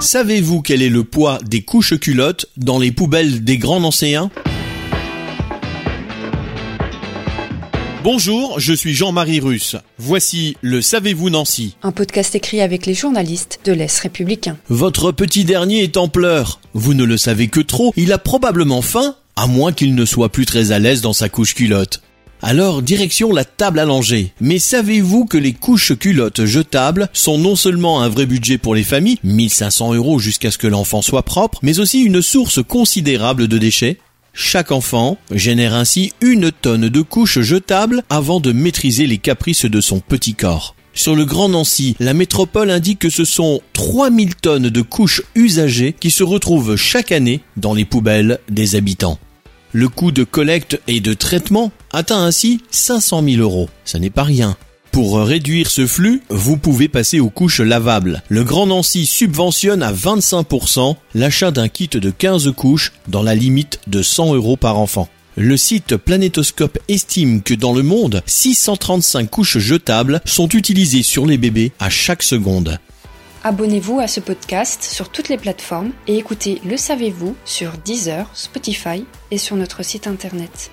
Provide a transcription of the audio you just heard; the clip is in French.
Savez-vous quel est le poids des couches culottes dans les poubelles des grands anciens Bonjour, je suis Jean-Marie Russe. Voici le Savez-vous Nancy Un podcast écrit avec les journalistes de l'Est républicain. Votre petit dernier est en pleurs. Vous ne le savez que trop, il a probablement faim, à moins qu'il ne soit plus très à l'aise dans sa couche culotte. Alors, direction la table allongée. Mais savez-vous que les couches culottes jetables sont non seulement un vrai budget pour les familles, 1500 euros jusqu'à ce que l'enfant soit propre, mais aussi une source considérable de déchets? Chaque enfant génère ainsi une tonne de couches jetables avant de maîtriser les caprices de son petit corps. Sur le Grand Nancy, la métropole indique que ce sont 3000 tonnes de couches usagées qui se retrouvent chaque année dans les poubelles des habitants. Le coût de collecte et de traitement atteint ainsi 500 000 euros. Ça n'est pas rien. Pour réduire ce flux, vous pouvez passer aux couches lavables. Le Grand Nancy subventionne à 25% l'achat d'un kit de 15 couches dans la limite de 100 euros par enfant. Le site Planétoscope estime que dans le monde, 635 couches jetables sont utilisées sur les bébés à chaque seconde. Abonnez-vous à ce podcast sur toutes les plateformes et écoutez Le Savez-vous sur Deezer, Spotify et sur notre site internet.